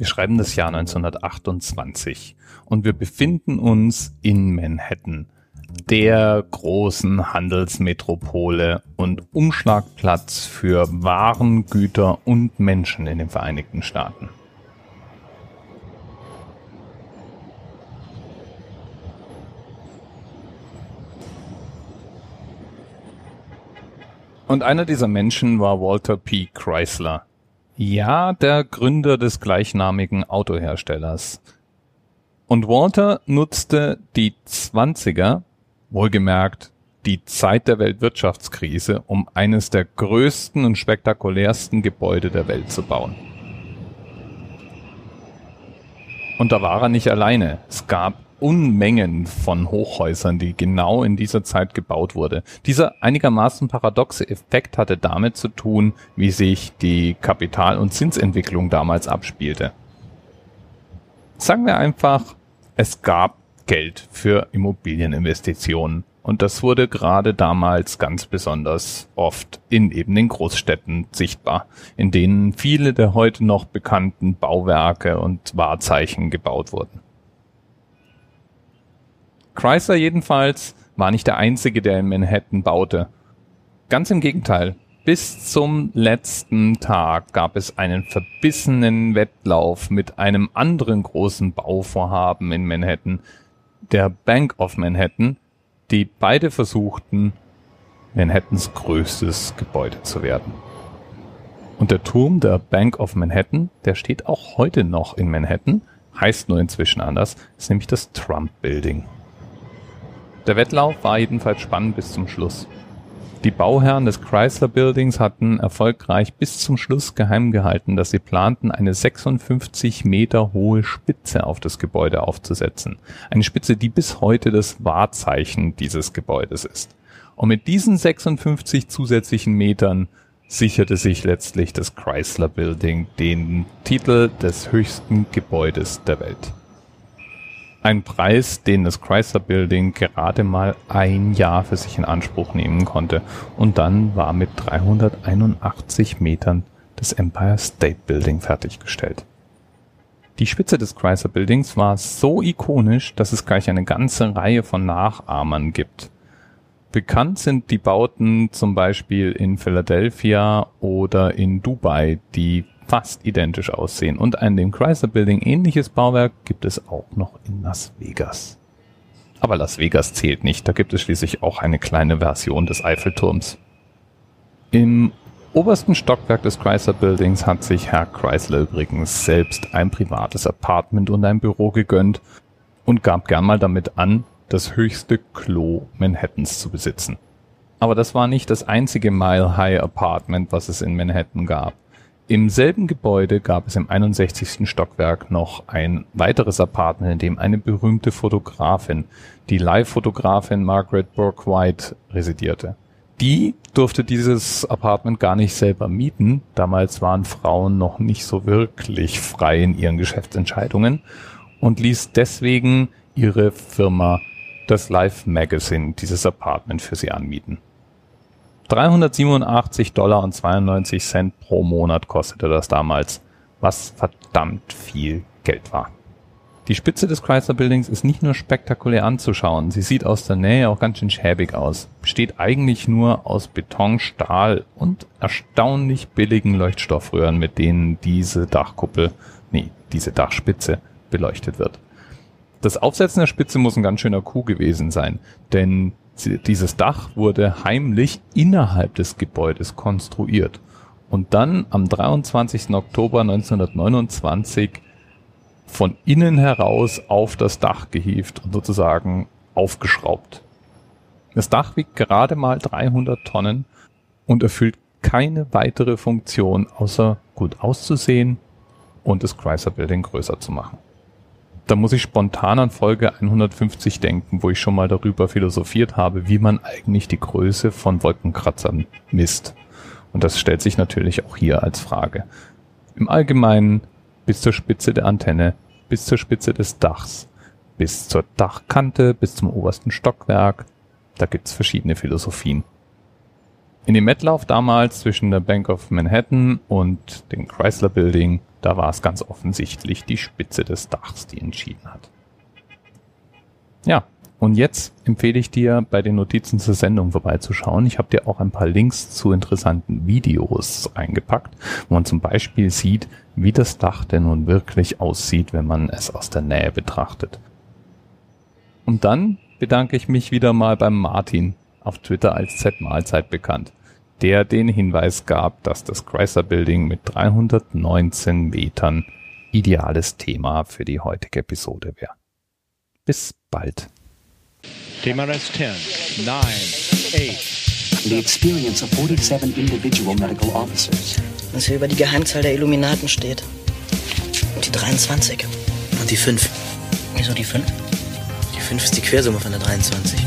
Wir schreiben das Jahr 1928 und wir befinden uns in Manhattan, der großen Handelsmetropole und Umschlagplatz für Waren, Güter und Menschen in den Vereinigten Staaten. Und einer dieser Menschen war Walter P. Chrysler. Ja, der Gründer des gleichnamigen Autoherstellers. Und Walter nutzte die Zwanziger, wohlgemerkt die Zeit der Weltwirtschaftskrise, um eines der größten und spektakulärsten Gebäude der Welt zu bauen. Und da war er nicht alleine. Es gab Unmengen von Hochhäusern, die genau in dieser Zeit gebaut wurde. Dieser einigermaßen paradoxe Effekt hatte damit zu tun, wie sich die Kapital- und Zinsentwicklung damals abspielte. Sagen wir einfach, es gab Geld für Immobilieninvestitionen. Und das wurde gerade damals ganz besonders oft in eben den Großstädten sichtbar, in denen viele der heute noch bekannten Bauwerke und Wahrzeichen gebaut wurden. Chrysler jedenfalls war nicht der einzige, der in Manhattan baute. Ganz im Gegenteil. Bis zum letzten Tag gab es einen verbissenen Wettlauf mit einem anderen großen Bauvorhaben in Manhattan, der Bank of Manhattan, die beide versuchten, Manhattans größtes Gebäude zu werden. Und der Turm der Bank of Manhattan, der steht auch heute noch in Manhattan, heißt nur inzwischen anders, ist nämlich das Trump Building. Der Wettlauf war jedenfalls spannend bis zum Schluss. Die Bauherren des Chrysler Buildings hatten erfolgreich bis zum Schluss geheim gehalten, dass sie planten, eine 56 Meter hohe Spitze auf das Gebäude aufzusetzen. Eine Spitze, die bis heute das Wahrzeichen dieses Gebäudes ist. Und mit diesen 56 zusätzlichen Metern sicherte sich letztlich das Chrysler Building den Titel des höchsten Gebäudes der Welt. Ein Preis, den das Chrysler Building gerade mal ein Jahr für sich in Anspruch nehmen konnte. Und dann war mit 381 Metern das Empire State Building fertiggestellt. Die Spitze des Chrysler Buildings war so ikonisch, dass es gleich eine ganze Reihe von Nachahmern gibt. Bekannt sind die Bauten zum Beispiel in Philadelphia oder in Dubai, die fast identisch aussehen. Und ein dem Chrysler Building ähnliches Bauwerk gibt es auch noch in Las Vegas. Aber Las Vegas zählt nicht, da gibt es schließlich auch eine kleine Version des Eiffelturms. Im obersten Stockwerk des Chrysler Buildings hat sich Herr Chrysler übrigens selbst ein privates Apartment und ein Büro gegönnt und gab gern mal damit an, das höchste Klo Manhattans zu besitzen. Aber das war nicht das einzige Mile High Apartment, was es in Manhattan gab. Im selben Gebäude gab es im 61. Stockwerk noch ein weiteres Apartment, in dem eine berühmte Fotografin, die Live-Fotografin Margaret Bourke-White, residierte. Die durfte dieses Apartment gar nicht selber mieten. Damals waren Frauen noch nicht so wirklich frei in ihren Geschäftsentscheidungen und ließ deswegen ihre Firma, das Live Magazine, dieses Apartment für sie anmieten. 387 Dollar und 92 Cent pro Monat kostete das damals, was verdammt viel Geld war. Die Spitze des Chrysler Buildings ist nicht nur spektakulär anzuschauen, sie sieht aus der Nähe auch ganz schön schäbig aus. Besteht eigentlich nur aus Beton, Stahl und erstaunlich billigen Leuchtstoffröhren, mit denen diese Dachkuppel, nee, diese Dachspitze beleuchtet wird. Das Aufsetzen der Spitze muss ein ganz schöner Coup gewesen sein, denn dieses Dach wurde heimlich innerhalb des Gebäudes konstruiert und dann am 23. Oktober 1929 von innen heraus auf das Dach gehievt und sozusagen aufgeschraubt. Das Dach wiegt gerade mal 300 Tonnen und erfüllt keine weitere Funktion, außer gut auszusehen und das Chrysler Building größer zu machen da muss ich spontan an Folge 150 denken, wo ich schon mal darüber philosophiert habe, wie man eigentlich die Größe von Wolkenkratzern misst. Und das stellt sich natürlich auch hier als Frage. Im Allgemeinen bis zur Spitze der Antenne, bis zur Spitze des Dachs, bis zur Dachkante, bis zum obersten Stockwerk. Da gibt's verschiedene Philosophien. In dem Wettlauf damals zwischen der Bank of Manhattan und dem Chrysler Building Da war es ganz offensichtlich die Spitze des Dachs, die entschieden hat. Ja, und jetzt empfehle ich dir, bei den Notizen zur Sendung vorbeizuschauen. Ich habe dir auch ein paar Links zu interessanten Videos eingepackt, wo man zum Beispiel sieht, wie das Dach denn nun wirklich aussieht, wenn man es aus der Nähe betrachtet. Und dann bedanke ich mich wieder mal beim Martin, auf Twitter als Z-Mahlzeit bekannt, der den Hinweis gab, dass das Chrysler Building mit 319 Metern ideales Thema für die heutige Episode wäre. Bis bald. TMRS 10, 9, 8. The experience of 47 individual medical officers. Was hier über die Geheimzahl der Illuminaten steht. Und die 23. Und die 5. Wieso die 5? Die 5 ist die Quersumme von der 23.